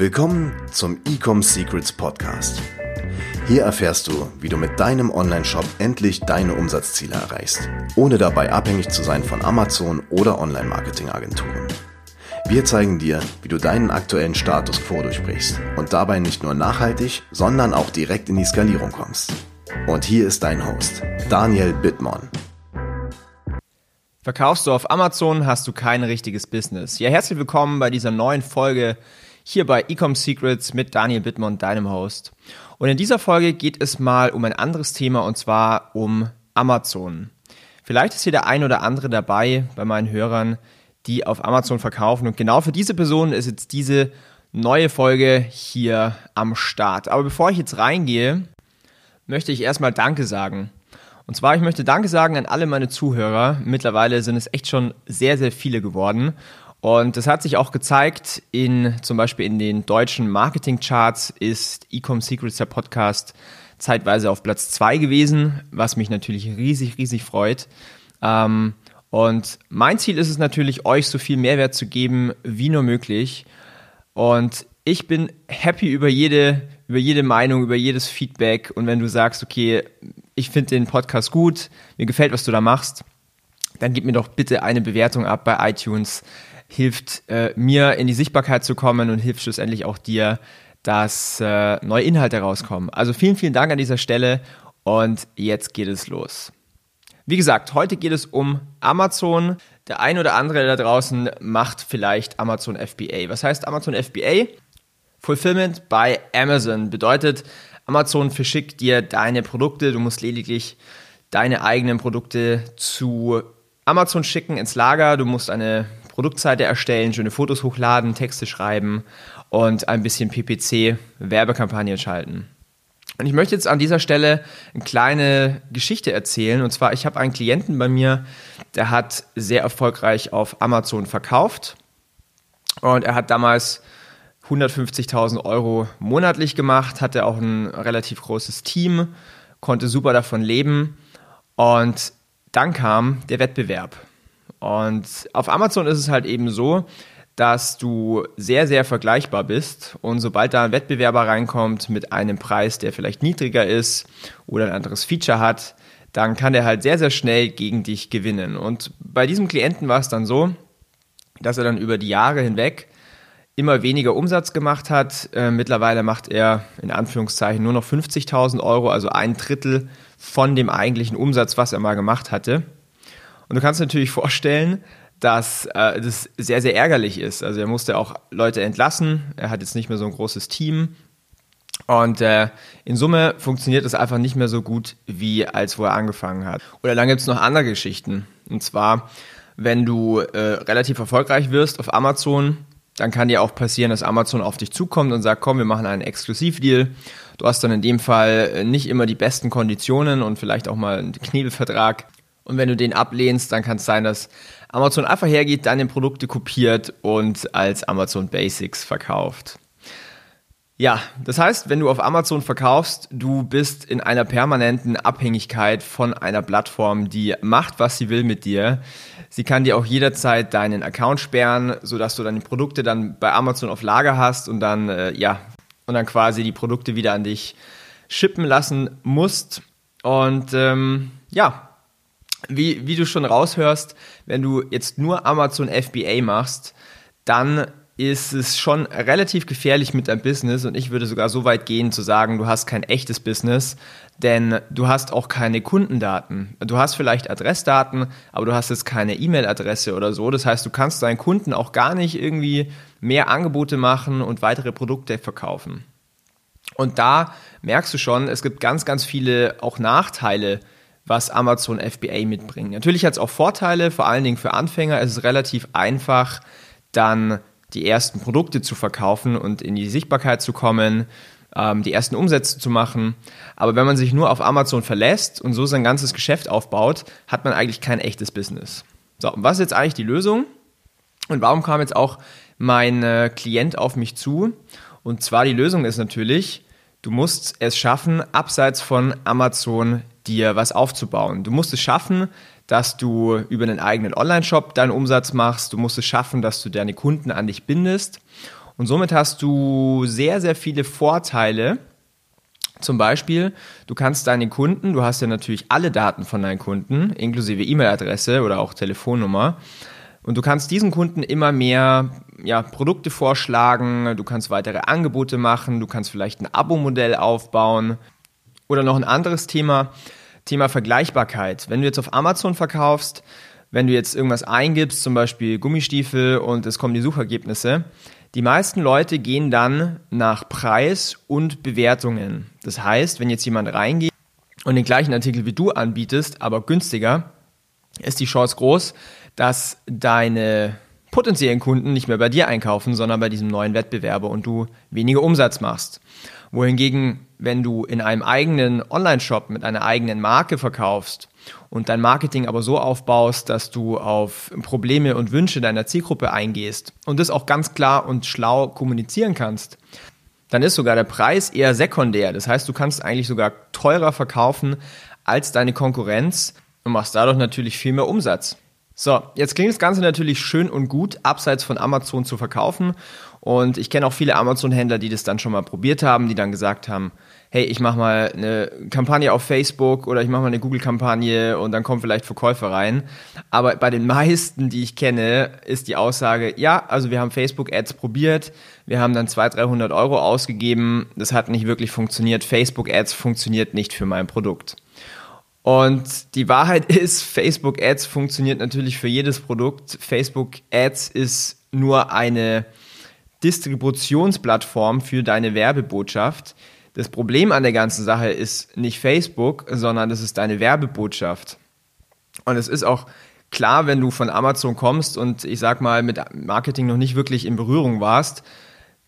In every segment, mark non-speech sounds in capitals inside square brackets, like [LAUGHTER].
Willkommen zum Ecom Secrets Podcast. Hier erfährst du, wie du mit deinem Online-Shop endlich deine Umsatzziele erreichst, ohne dabei abhängig zu sein von Amazon oder Online-Marketing-Agenturen. Wir zeigen dir, wie du deinen aktuellen Status quo durchbrichst und dabei nicht nur nachhaltig, sondern auch direkt in die Skalierung kommst. Und hier ist dein Host, Daniel Bittmann. Verkaufst du auf Amazon, hast du kein richtiges Business. Ja, herzlich willkommen bei dieser neuen Folge hier bei Ecom Secrets mit Daniel Bittmann, deinem Host. Und in dieser Folge geht es mal um ein anderes Thema und zwar um Amazon. Vielleicht ist hier der ein oder andere dabei bei meinen Hörern, die auf Amazon verkaufen. Und genau für diese Person ist jetzt diese neue Folge hier am Start. Aber bevor ich jetzt reingehe, möchte ich erstmal Danke sagen. Und zwar, ich möchte Danke sagen an alle meine Zuhörer. Mittlerweile sind es echt schon sehr, sehr viele geworden. Und das hat sich auch gezeigt in zum Beispiel in den deutschen Marketing-Charts ist Ecom Secrets der Podcast zeitweise auf Platz zwei gewesen, was mich natürlich riesig, riesig freut. Ähm, und mein Ziel ist es natürlich, euch so viel Mehrwert zu geben wie nur möglich. Und ich bin happy über jede, über jede Meinung, über jedes Feedback. Und wenn du sagst, okay, ich finde den Podcast gut, mir gefällt, was du da machst, dann gib mir doch bitte eine Bewertung ab bei iTunes. Hilft äh, mir in die Sichtbarkeit zu kommen und hilft schlussendlich auch dir, dass äh, neue Inhalte rauskommen. Also vielen, vielen Dank an dieser Stelle und jetzt geht es los. Wie gesagt, heute geht es um Amazon. Der ein oder andere da draußen macht vielleicht Amazon FBA. Was heißt Amazon FBA? Fulfillment by Amazon bedeutet, Amazon verschickt dir deine Produkte. Du musst lediglich deine eigenen Produkte zu Amazon schicken ins Lager. Du musst eine Produktseite erstellen, schöne Fotos hochladen, Texte schreiben und ein bisschen PPC Werbekampagnen schalten. Und ich möchte jetzt an dieser Stelle eine kleine Geschichte erzählen. Und zwar, ich habe einen Klienten bei mir, der hat sehr erfolgreich auf Amazon verkauft. Und er hat damals 150.000 Euro monatlich gemacht, hatte auch ein relativ großes Team, konnte super davon leben. Und dann kam der Wettbewerb. Und auf Amazon ist es halt eben so, dass du sehr, sehr vergleichbar bist. Und sobald da ein Wettbewerber reinkommt mit einem Preis, der vielleicht niedriger ist oder ein anderes Feature hat, dann kann der halt sehr, sehr schnell gegen dich gewinnen. Und bei diesem Klienten war es dann so, dass er dann über die Jahre hinweg immer weniger Umsatz gemacht hat. Äh, mittlerweile macht er in Anführungszeichen nur noch 50.000 Euro, also ein Drittel von dem eigentlichen Umsatz, was er mal gemacht hatte. Und du kannst natürlich vorstellen, dass äh, das sehr, sehr ärgerlich ist. Also er musste auch Leute entlassen, er hat jetzt nicht mehr so ein großes Team. Und äh, in Summe funktioniert es einfach nicht mehr so gut, wie als wo er angefangen hat. Oder dann gibt es noch andere Geschichten. Und zwar, wenn du äh, relativ erfolgreich wirst auf Amazon, dann kann dir auch passieren, dass Amazon auf dich zukommt und sagt, komm, wir machen einen Exklusivdeal. Du hast dann in dem Fall äh, nicht immer die besten Konditionen und vielleicht auch mal einen Knebelvertrag. Und wenn du den ablehnst, dann kann es sein, dass Amazon einfach hergeht, deine Produkte kopiert und als Amazon Basics verkauft. Ja, das heißt, wenn du auf Amazon verkaufst, du bist in einer permanenten Abhängigkeit von einer Plattform, die macht, was sie will mit dir. Sie kann dir auch jederzeit deinen Account sperren, sodass du deine Produkte dann bei Amazon auf Lager hast und dann, äh, ja, und dann quasi die Produkte wieder an dich shippen lassen musst. Und ähm, ja, wie, wie du schon raushörst, wenn du jetzt nur Amazon FBA machst, dann ist es schon relativ gefährlich mit deinem Business und ich würde sogar so weit gehen zu sagen, du hast kein echtes Business, denn du hast auch keine Kundendaten. Du hast vielleicht Adressdaten, aber du hast jetzt keine E-Mail-Adresse oder so. Das heißt, du kannst deinen Kunden auch gar nicht irgendwie mehr Angebote machen und weitere Produkte verkaufen. Und da merkst du schon, es gibt ganz, ganz viele auch Nachteile was Amazon FBA mitbringt. Natürlich hat es auch Vorteile, vor allen Dingen für Anfänger. Es ist relativ einfach, dann die ersten Produkte zu verkaufen und in die Sichtbarkeit zu kommen, ähm, die ersten Umsätze zu machen. Aber wenn man sich nur auf Amazon verlässt und so sein ganzes Geschäft aufbaut, hat man eigentlich kein echtes Business. So, und was ist jetzt eigentlich die Lösung? Und warum kam jetzt auch mein äh, Klient auf mich zu? Und zwar die Lösung ist natürlich, du musst es schaffen, abseits von Amazon dir was aufzubauen. Du musst es schaffen, dass du über einen eigenen Online-Shop deinen Umsatz machst. Du musst es schaffen, dass du deine Kunden an dich bindest. Und somit hast du sehr, sehr viele Vorteile. Zum Beispiel, du kannst deine Kunden, du hast ja natürlich alle Daten von deinen Kunden, inklusive E-Mail-Adresse oder auch Telefonnummer. Und du kannst diesen Kunden immer mehr ja, Produkte vorschlagen, du kannst weitere Angebote machen, du kannst vielleicht ein Abo-Modell aufbauen. Oder noch ein anderes Thema, Thema Vergleichbarkeit. Wenn du jetzt auf Amazon verkaufst, wenn du jetzt irgendwas eingibst, zum Beispiel Gummistiefel und es kommen die Suchergebnisse, die meisten Leute gehen dann nach Preis und Bewertungen. Das heißt, wenn jetzt jemand reingeht und den gleichen Artikel wie du anbietest, aber günstiger, ist die Chance groß, dass deine potenziellen Kunden nicht mehr bei dir einkaufen, sondern bei diesem neuen Wettbewerber und du weniger Umsatz machst. Wohingegen, wenn du in einem eigenen Online-Shop mit einer eigenen Marke verkaufst und dein Marketing aber so aufbaust, dass du auf Probleme und Wünsche deiner Zielgruppe eingehst und das auch ganz klar und schlau kommunizieren kannst, dann ist sogar der Preis eher sekundär. Das heißt, du kannst eigentlich sogar teurer verkaufen als deine Konkurrenz und machst dadurch natürlich viel mehr Umsatz. So, jetzt klingt das Ganze natürlich schön und gut, abseits von Amazon zu verkaufen. Und ich kenne auch viele Amazon-Händler, die das dann schon mal probiert haben, die dann gesagt haben, hey, ich mache mal eine Kampagne auf Facebook oder ich mache mal eine Google-Kampagne und dann kommen vielleicht Verkäufer rein. Aber bei den meisten, die ich kenne, ist die Aussage, ja, also wir haben Facebook-Ads probiert, wir haben dann 200, 300 Euro ausgegeben, das hat nicht wirklich funktioniert, Facebook-Ads funktioniert nicht für mein Produkt. Und die Wahrheit [LAUGHS] ist, Facebook Ads funktioniert natürlich für jedes Produkt. Facebook Ads ist nur eine Distributionsplattform für deine Werbebotschaft. Das Problem an der ganzen Sache ist nicht Facebook, sondern das ist deine Werbebotschaft. Und es ist auch klar, wenn du von Amazon kommst und ich sag mal mit Marketing noch nicht wirklich in Berührung warst,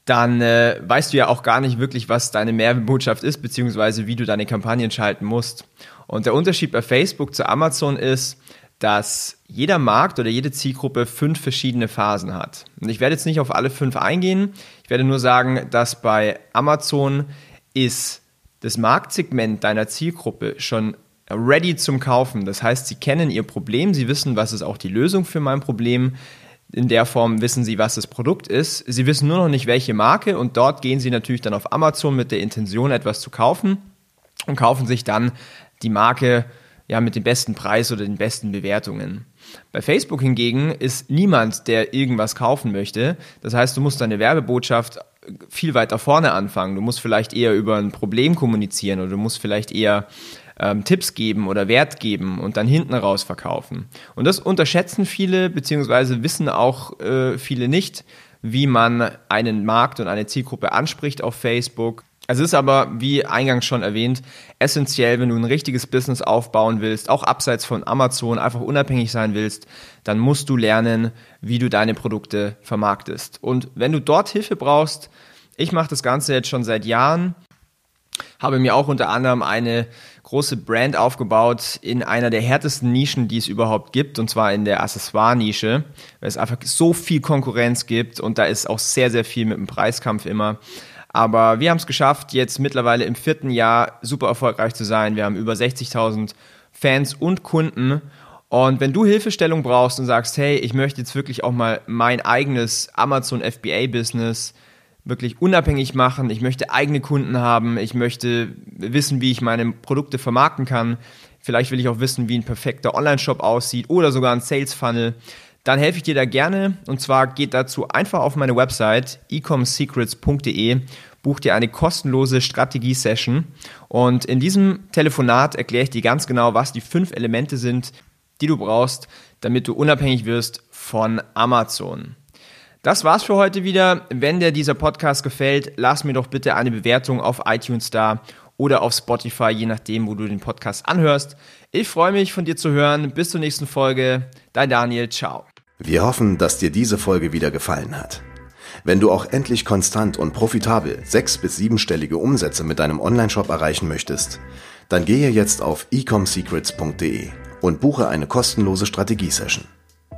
dann äh, weißt du ja auch gar nicht wirklich, was deine Werbebotschaft ist, beziehungsweise wie du deine Kampagnen schalten musst. Und der Unterschied bei Facebook zu Amazon ist, dass jeder Markt oder jede Zielgruppe fünf verschiedene Phasen hat. Und ich werde jetzt nicht auf alle fünf eingehen. Ich werde nur sagen, dass bei Amazon ist das Marktsegment deiner Zielgruppe schon ready zum Kaufen. Das heißt, sie kennen ihr Problem, sie wissen, was ist auch die Lösung für mein Problem. In der Form wissen sie, was das Produkt ist. Sie wissen nur noch nicht, welche Marke und dort gehen sie natürlich dann auf Amazon mit der Intention, etwas zu kaufen und kaufen sich dann die Marke ja mit dem besten Preis oder den besten Bewertungen. Bei Facebook hingegen ist niemand, der irgendwas kaufen möchte. Das heißt, du musst deine Werbebotschaft viel weiter vorne anfangen. Du musst vielleicht eher über ein Problem kommunizieren oder du musst vielleicht eher ähm, Tipps geben oder Wert geben und dann hinten raus verkaufen. Und das unterschätzen viele, beziehungsweise wissen auch äh, viele nicht, wie man einen Markt und eine Zielgruppe anspricht auf Facebook. Es ist aber, wie eingangs schon erwähnt, essentiell, wenn du ein richtiges Business aufbauen willst, auch abseits von Amazon, einfach unabhängig sein willst, dann musst du lernen, wie du deine Produkte vermarktest. Und wenn du dort Hilfe brauchst, ich mache das Ganze jetzt schon seit Jahren, habe mir auch unter anderem eine große Brand aufgebaut in einer der härtesten Nischen, die es überhaupt gibt, und zwar in der Accessoire-Nische, weil es einfach so viel Konkurrenz gibt und da ist auch sehr, sehr viel mit dem Preiskampf immer. Aber wir haben es geschafft, jetzt mittlerweile im vierten Jahr super erfolgreich zu sein. Wir haben über 60.000 Fans und Kunden. Und wenn du Hilfestellung brauchst und sagst, hey, ich möchte jetzt wirklich auch mal mein eigenes Amazon FBA Business wirklich unabhängig machen, ich möchte eigene Kunden haben, ich möchte wissen, wie ich meine Produkte vermarkten kann, vielleicht will ich auch wissen, wie ein perfekter Online-Shop aussieht oder sogar ein Sales-Funnel, dann helfe ich dir da gerne. Und zwar geht dazu einfach auf meine Website ecomsecrets.de, buch dir eine kostenlose Strategie-Session. Und in diesem Telefonat erkläre ich dir ganz genau, was die fünf Elemente sind, die du brauchst, damit du unabhängig wirst von Amazon. Das war's für heute wieder. Wenn dir dieser Podcast gefällt, lass mir doch bitte eine Bewertung auf iTunes da oder auf Spotify, je nachdem, wo du den Podcast anhörst. Ich freue mich, von dir zu hören. Bis zur nächsten Folge. Dein Daniel. Ciao. Wir hoffen, dass dir diese Folge wieder gefallen hat. Wenn du auch endlich konstant und profitabel sechs- bis siebenstellige Umsätze mit deinem Onlineshop erreichen möchtest, dann gehe jetzt auf ecomsecrets.de und buche eine kostenlose Strategiesession.